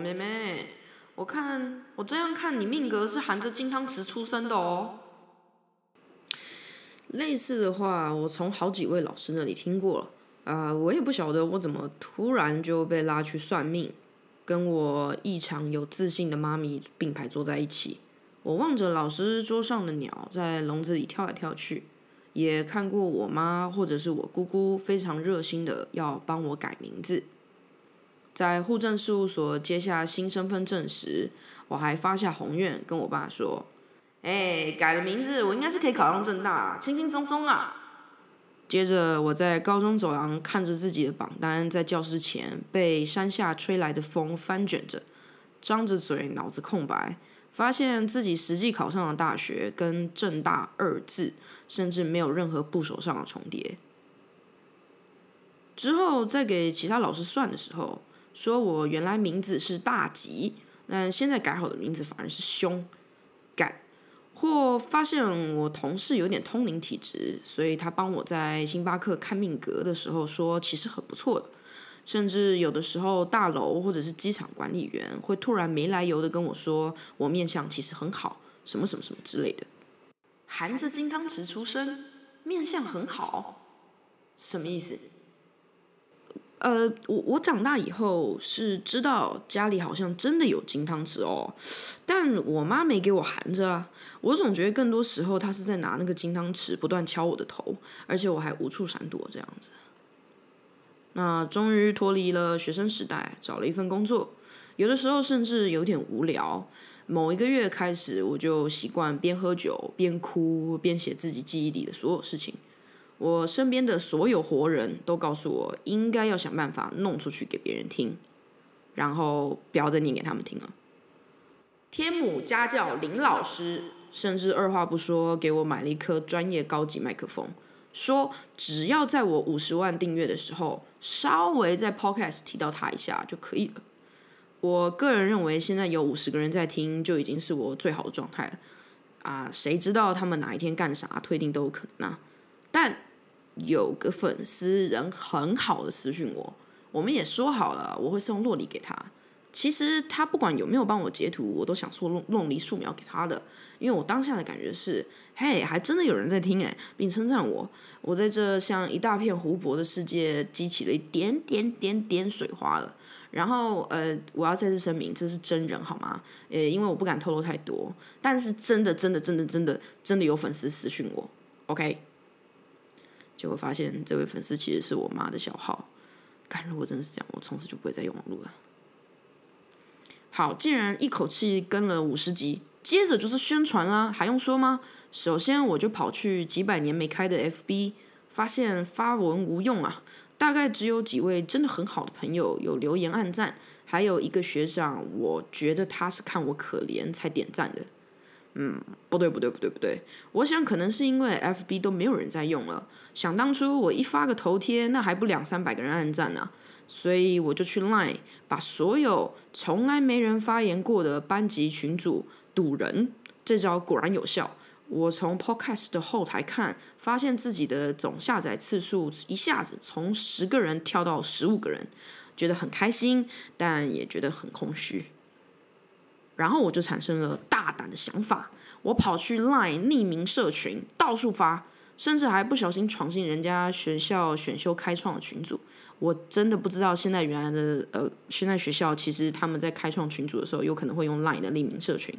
妹妹，我看我这样看你命格是含着金汤匙出生的哦。类似的话，我从好几位老师那里听过了。啊，我也不晓得我怎么突然就被拉去算命，跟我异常有自信的妈咪并排坐在一起。我望着老师桌上的鸟在笼子里跳来跳去，也看过我妈或者是我姑姑非常热心的要帮我改名字。在户政事务所接下新身份证时，我还发下宏愿跟我爸说。哎，改了名字，我应该是可以考上正大，轻轻松松啊。接着，我在高中走廊看着自己的榜单，在教室前被山下吹来的风翻卷着，张着嘴，脑子空白，发现自己实际考上的大学跟正大二字，甚至没有任何部首上的重叠。之后再给其他老师算的时候，说我原来名字是大吉，但现在改好的名字反而是凶，改。或发现我同事有点通灵体质，所以他帮我在星巴克看命格的时候说，其实很不错的。甚至有的时候，大楼或者是机场管理员会突然没来由的跟我说，我面相其实很好，什么什么什么之类的。含着金汤匙出生，面相很好，什么意思？呃，我我长大以后是知道家里好像真的有金汤匙哦，但我妈没给我含着啊。我总觉得更多时候她是在拿那个金汤匙不断敲我的头，而且我还无处闪躲这样子。那终于脱离了学生时代，找了一份工作，有的时候甚至有点无聊。某一个月开始，我就习惯边喝酒边哭边写自己记忆里的所有事情。我身边的所有活人都告诉我，应该要想办法弄出去给别人听，然后不要再念给他们听了。天母家教林老师甚至二话不说给我买了一颗专业高级麦克风，说只要在我五十万订阅的时候，稍微在 Podcast 提到他一下就可以了。我个人认为，现在有五十个人在听，就已经是我最好的状态了。啊，谁知道他们哪一天干啥，推定都有可能啊。但有个粉丝人很好的私讯我，我们也说好了，我会送洛梨给他。其实他不管有没有帮我截图，我都想送洛洛梨素描给他的，因为我当下的感觉是，嘿，还真的有人在听诶，并称赞我。我在这像一大片湖泊的世界激起了一点点点点水花了。然后呃，我要再次声明，这是真人好吗？呃，因为我不敢透露太多，但是真的真的真的真的真的有粉丝私讯我，OK。结果发现这位粉丝其实是我妈的小号，但如果真的是这样，我从此就不会再用网络了。好，既然一口气跟了五十集，接着就是宣传啦，还用说吗？首先我就跑去几百年没开的 FB，发现发文无用啊，大概只有几位真的很好的朋友有留言暗赞，还有一个学长，我觉得他是看我可怜才点赞的。嗯，不对不对不对不对，我想可能是因为 FB 都没有人在用了。想当初我一发个头贴，那还不两三百个人按赞呢，所以我就去 Line 把所有从来没人发言过的班级群组堵人，这招果然有效。我从 Podcast 的后台看，发现自己的总下载次数一下子从十个人跳到十五个人，觉得很开心，但也觉得很空虚。然后我就产生了大胆的想法，我跑去 Line 匿名社群到处发，甚至还不小心闯进人家学校选修开创的群组。我真的不知道现在原来的呃，现在学校其实他们在开创群组的时候，有可能会用 Line 的匿名社群。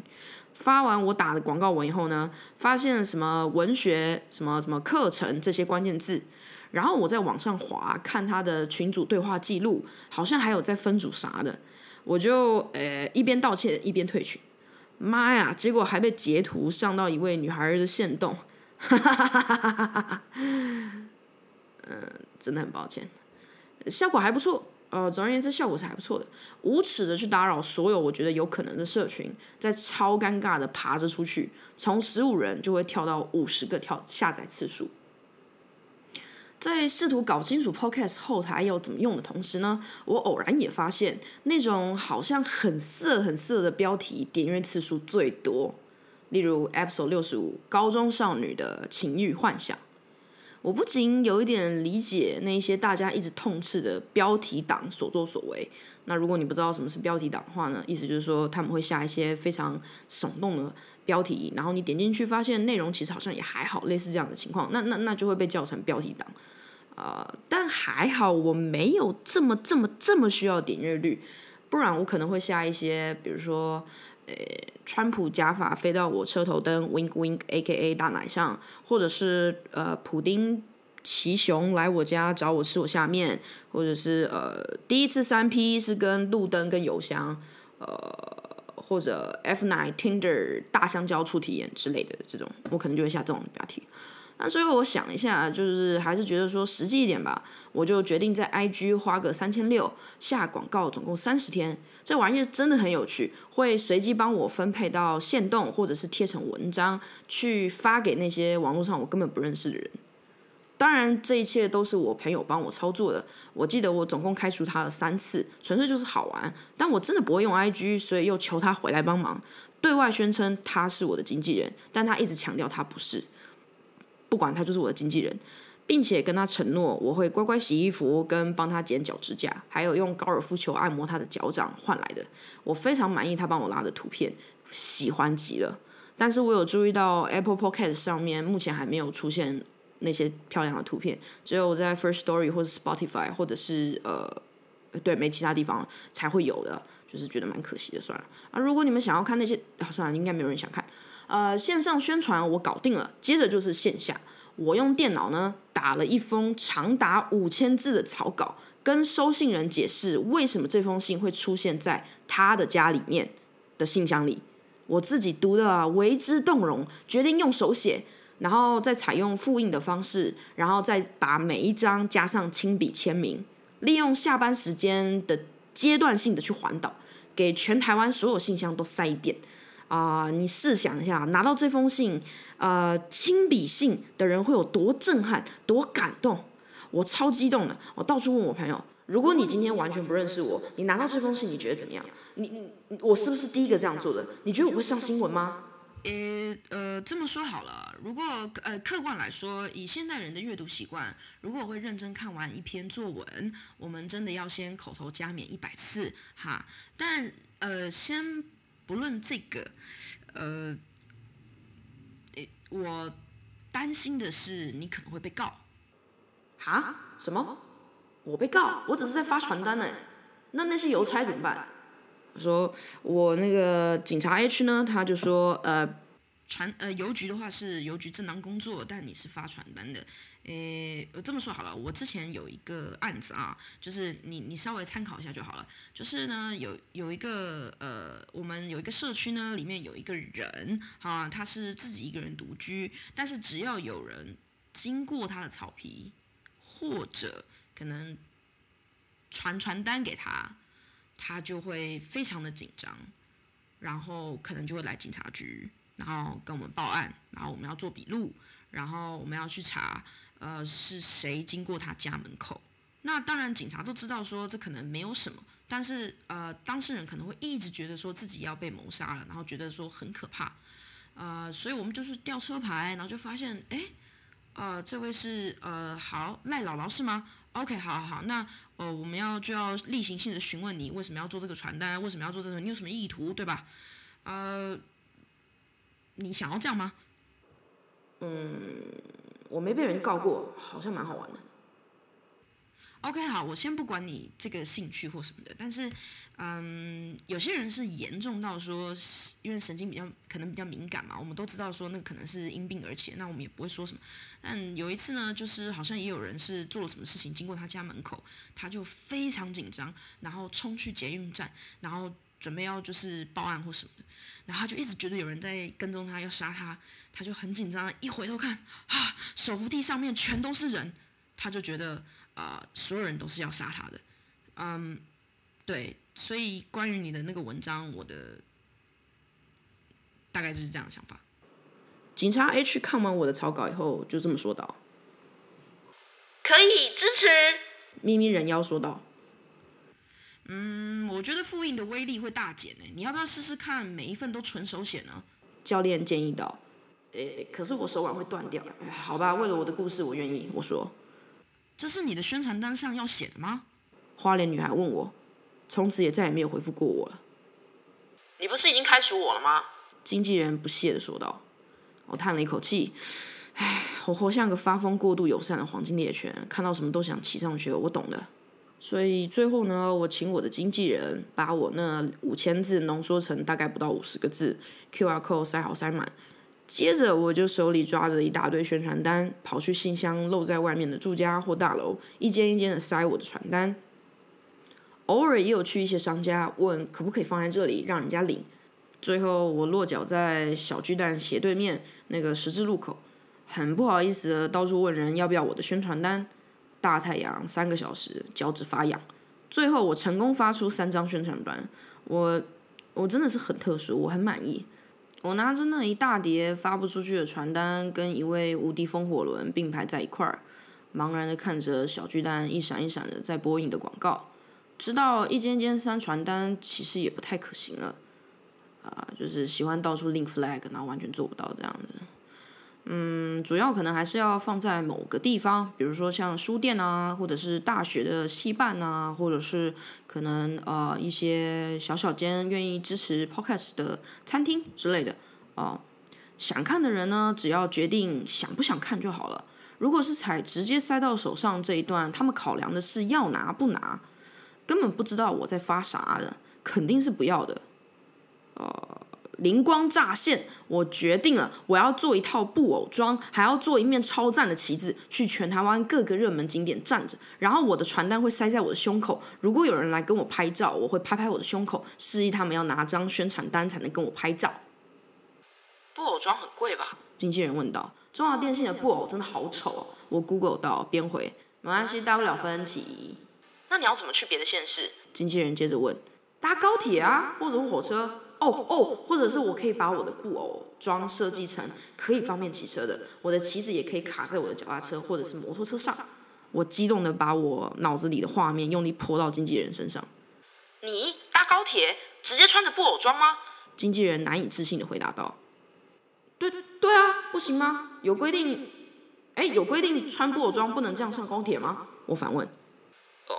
发完我打的广告文以后呢，发现什么文学、什么什么课程这些关键字，然后我在网上滑看他的群组对话记录，好像还有在分组啥的。我就呃一边道歉一边退群，妈呀！结果还被截图上到一位女孩的线动，哈哈哈！嗯，真的很抱歉，效果还不错。呃，总而言之，效果是还不错的。无耻的去打扰所有我觉得有可能的社群，在超尴尬的爬着出去，从十五人就会跳到五十个跳下载次数。在试图搞清楚 Podcast 后台要怎么用的同时呢，我偶然也发现那种好像很色很色的标题点阅次数最多，例如 Episode 六十五高中少女的情欲幻想。我不仅有一点理解那些大家一直痛斥的标题党所作所为，那如果你不知道什么是标题党的话呢，意思就是说他们会下一些非常耸动的标题，然后你点进去发现内容其实好像也还好，类似这样的情况，那那那就会被叫成标题党。呃，但还好我没有这么这么这么需要点阅率，不然我可能会下一些，比如说，呃，川普假发飞到我车头灯，wink wink，A K A 大奶上，或者是呃，普丁骑熊来我家找我吃我下面，或者是呃，第一次三 P 是跟路灯跟邮箱，呃，或者 fny Tinder 大香蕉初体验之类的这种，我可能就会下这种标题。那最后我想一下，就是还是觉得说实际一点吧，我就决定在 IG 花个三千六下广告，总共三十天。这玩意儿真的很有趣，会随机帮我分配到线动，或者是贴成文章去发给那些网络上我根本不认识的人。当然，这一切都是我朋友帮我操作的。我记得我总共开除他了三次，纯粹就是好玩。但我真的不会用 IG，所以又求他回来帮忙，对外宣称他是我的经纪人，但他一直强调他不是。不管他就是我的经纪人，并且跟他承诺我会乖乖洗衣服，跟帮他剪脚指甲，还有用高尔夫球按摩他的脚掌换来的。我非常满意他帮我拉的图片，喜欢极了。但是我有注意到 Apple Podcast 上面目前还没有出现那些漂亮的图片，只有在 First Story 或者 Spotify 或者是呃，对，没其他地方才会有的，就是觉得蛮可惜的。算了啊，如果你们想要看那些，算了，应该没有人想看。呃，线上宣传我搞定了，接着就是线下，我用电脑呢打了一封长达五千字的草稿，跟收信人解释为什么这封信会出现在他的家里面的信箱里。我自己读的为之动容，决定用手写，然后再采用复印的方式，然后再把每一张加上亲笔签名，利用下班时间的阶段性的去环岛，给全台湾所有信箱都塞一遍。啊，你试想一下，拿到这封信，呃，亲笔信的人会有多震撼、多感动？我超激动的，我到处问我朋友，如果你今天完全不认识我，你拿到这封信，你觉得怎么样？你你我是不是第一个这样做的？你觉得我会上新闻吗？呃呃，这么说好了，如果呃客观来说，以现代人的阅读习惯，如果我会认真看完一篇作文，我们真的要先口头加冕一百次哈。但呃，先。无论这个，呃，我担心的是你可能会被告。啊？什么？我被告？我只是在发传单呢。那那些邮差怎么办？说，我那个警察 H 呢？他就说，呃。传呃邮局的话是邮局正当工作，但你是发传单的，诶，我这么说好了，我之前有一个案子啊，就是你你稍微参考一下就好了。就是呢，有有一个呃，我们有一个社区呢，里面有一个人啊，他是自己一个人独居，但是只要有人经过他的草皮，或者可能传传单给他，他就会非常的紧张，然后可能就会来警察局。然后跟我们报案，然后我们要做笔录，然后我们要去查，呃，是谁经过他家门口。那当然，警察都知道说这可能没有什么，但是呃，当事人可能会一直觉得说自己要被谋杀了，然后觉得说很可怕，呃，所以我们就是调车牌，然后就发现，哎，呃，这位是呃，好赖姥姥是吗？OK，好好好，那呃，我们要就要例行性的询问你为什么要做这个传单，为什么要做这个，你有什么意图，对吧？呃。你想要这样吗？嗯，我没被人告过，好像蛮好玩的。OK，好，我先不管你这个兴趣或什么的，但是，嗯，有些人是严重到说，因为神经比较可能比较敏感嘛，我们都知道说那可能是因病而起，那我们也不会说什么。但有一次呢，就是好像也有人是做了什么事情，经过他家门口，他就非常紧张，然后冲去捷运站，然后准备要就是报案或什么的。然后他就一直觉得有人在跟踪他，要杀他，他就很紧张，一回头看，啊，手扶梯上面全都是人，他就觉得啊，所有人都是要杀他的，嗯，对，所以关于你的那个文章，我的大概就是这样的想法。警察 H 看完我的草稿以后，就这么说道：“可以支持。”咪咪人妖说道。嗯，我觉得复印的威力会大减呢。你要不要试试看，每一份都纯手写呢？教练建议道。诶，可是我手腕会断掉。好吧，为了我的故事，我愿意。我说。这是你的宣传单上要写的吗？花脸女孩问我。从此也再也没有回复过我了。你不是已经开除我了吗？经纪人不屑的说道。我叹了一口气，唉，我活像个发疯过度友善的黄金猎犬，看到什么都想骑上去。我懂的。所以最后呢，我请我的经纪人把我那五千字浓缩成大概不到五十个字，QR code 塞好塞满。接着我就手里抓着一大堆宣传单，跑去信箱露在外面的住家或大楼，一间一间的塞我的传单。偶尔也有去一些商家问可不可以放在这里让人家领。最后我落脚在小巨蛋斜对面那个十字路口，很不好意思的到处问人要不要我的宣传单。大太阳三个小时，脚趾发痒。最后我成功发出三张宣传单，我我真的是很特殊，我很满意。我拿着那一大叠发不出去的传单，跟一位无敌风火轮并排在一块儿，茫然的看着小巨蛋一闪一闪的在播映的广告。知道一间间删传单其实也不太可行了，啊，就是喜欢到处拎 flag，然后完全做不到这样子。嗯，主要可能还是要放在某个地方，比如说像书店啊，或者是大学的系办啊，或者是可能呃一些小小间愿意支持 podcast 的餐厅之类的啊。想看的人呢，只要决定想不想看就好了。如果是采直接塞到手上这一段，他们考量的是要拿不拿，根本不知道我在发啥的，肯定是不要的。呃。灵光乍现，我决定了，我要做一套布偶装，还要做一面超赞的旗子，去全台湾各个热门景点站着。然后我的传单会塞在我的胸口，如果有人来跟我拍照，我会拍拍我的胸口，示意他们要拿张宣传单才能跟我拍照。布偶装很贵吧？经纪人问道。中华电信的布偶真的好丑。我 Google 到，边回，没关系，大不了分期。那你要怎么去别的县市？经纪人接着问，搭高铁啊，或者火车。哦哦，或者是我可以把我的布偶装设计成可以方便骑车的，我的旗子也可以卡在我的脚踏车或者是摩托车上。我激动的把我脑子里的画面用力泼到经纪人身上。你搭高铁直接穿着布偶装吗？经纪人难以置信的回答道。对对啊，不行吗？有规定？哎，有规定穿布偶装不能这样上高铁吗？我反问。哦，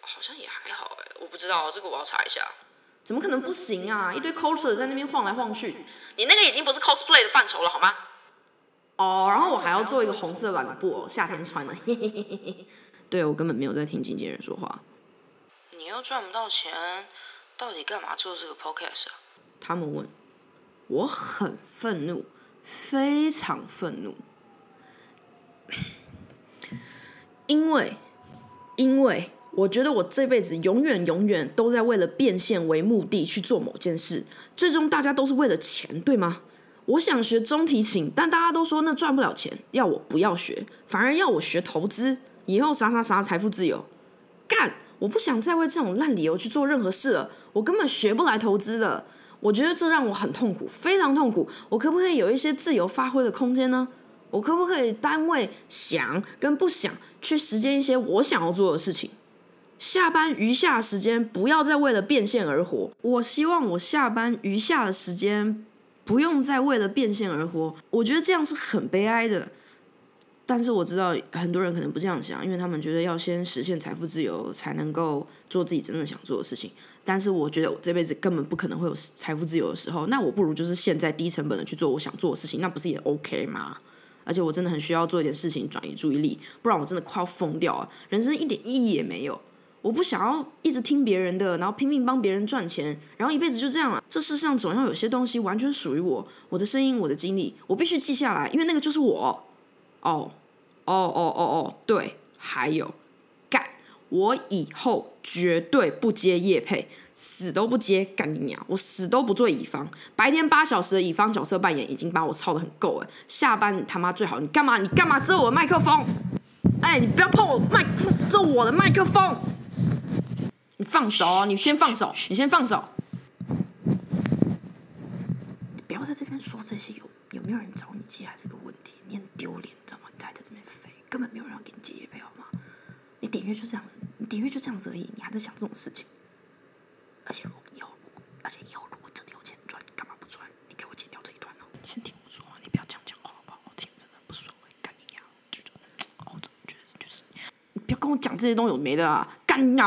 好像也还好哎，我不知道这个我要查一下。怎么可能不行啊！一堆 coser 在那边晃来晃去，你那个已经不是 cosplay 的范畴了，好吗？哦，然后我还要做一个红色版的布偶，夏天穿的。对，我根本没有在听经纪人说话。你又赚不到钱，到底干嘛做这个 podcast 啊？他们问。我很愤怒，非常愤怒，因为，因为。我觉得我这辈子永远永远都在为了变现为目的去做某件事，最终大家都是为了钱，对吗？我想学中提琴，但大家都说那赚不了钱，要我不要学，反而要我学投资，以后啥啥啥财富自由。干！我不想再为这种烂理由去做任何事了，我根本学不来投资的。我觉得这让我很痛苦，非常痛苦。我可不可以有一些自由发挥的空间呢？我可不可以单位想跟不想去实践一些我想要做的事情？下班余下时间不要再为了变现而活。我希望我下班余下的时间不用再为了变现而活。我觉得这样是很悲哀的。但是我知道很多人可能不这样想，因为他们觉得要先实现财富自由才能够做自己真正想做的事情。但是我觉得我这辈子根本不可能会有财富自由的时候。那我不如就是现在低成本的去做我想做的事情，那不是也 OK 吗？而且我真的很需要做一点事情转移注意力，不然我真的快要疯掉了，人生一点意义也没有。我不想要一直听别人的，然后拼命帮别人赚钱，然后一辈子就这样了。这世上总要有些东西完全属于我，我的声音，我的经历，我必须记下来，因为那个就是我。哦，哦哦哦哦，对，还有，干，我以后绝对不接夜配，死都不接，干你娘！我死都不做乙方。白天八小时的乙方角色扮演已经把我操的很够了，下班你他妈最好你干嘛？你干嘛遮我的麦克风？哎，你不要碰我麦克，这我的麦克风。你放手！你先放手！你先放手！你不要在这边说这些，有有没有人找你接还是个问题？你很丢脸，知道吗？你还在这边飞，根本没有人要给你接业好吗？你点阅就这样子，你点阅就这样子而已，你还在想这种事情？而且如果以后，而且以后如果真的有钱赚，你干嘛不赚？你给我剪掉这一段哦！先听我说，你不要这样讲话好不好？我听真的不爽，干你娘！就，我怎么觉得就是，你不要跟我讲这些东西有没的啊！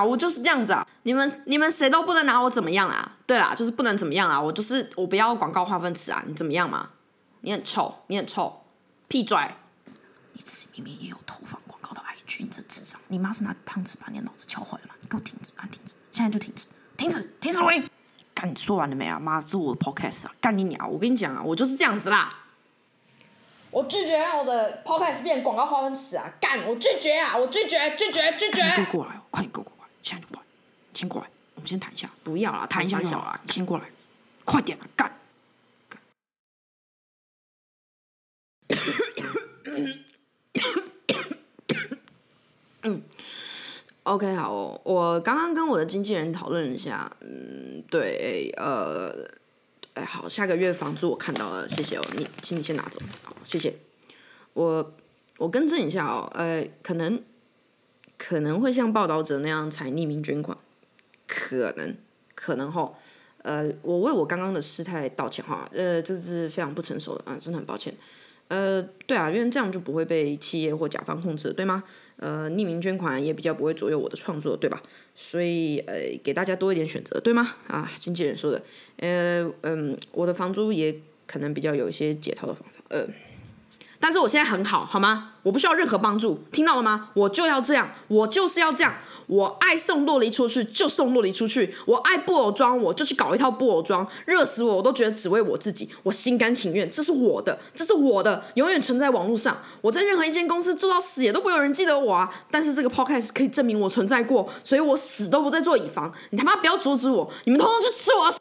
我就是这样子啊！你们你们谁都不能拿我怎么样啊？对啦，就是不能怎么样啊！我就是我不要广告划分词啊！你怎么样嘛？你很臭，你很臭，屁嘴！你自己明明也有投放广告的 IG，你这智障！你妈是拿汤匙把你的脑子敲坏了吗？你给我停止，按停止，现在就停止，停止，停止录音！干，说完了没啊？妈，这是我的 podcast 啊！干你娘！我跟你讲啊，我就是这样子啦！我拒绝让我的 podcast 变广告划分词啊！干，我拒绝啊！我拒绝，拒绝，拒绝！你给我过来，快点给我过来！现在就过来，先过来，我们先谈一下。不要啊，谈一下就好了。你先过来，快点啊！干！嗯，OK，好，我刚刚跟我的经纪人讨论一下，嗯，对，呃，哎，好，下个月房租我看到了，谢谢哦，你，请你先拿走，好，谢谢。我我更正一下哦，呃，可能可能会像报道者那样采匿名捐款，可能可能哈，呃，我为我刚刚的失态道歉哈，呃，这是非常不成熟的啊，真的很抱歉。呃，对啊，因为这样就不会被企业或甲方控制，对吗？呃，匿名捐款也比较不会左右我的创作，对吧？所以呃，给大家多一点选择，对吗？啊，经纪人说的，呃嗯，我的房租也可能比较有一些解套的方法，呃，但是我现在很好，好吗？我不需要任何帮助，听到了吗？我就要这样，我就是要这样。我爱送洛梨出去就送洛梨出去，我爱布偶装我就去搞一套布偶装，热死我我都觉得只为我自己，我心甘情愿，这是我的，这是我的，永远存在网络上。我在任何一间公司做到死也都不有人记得我啊！但是这个 podcast 可以证明我存在过，所以我死都不再做以防。你他妈不要阻止我，你们通通去吃我的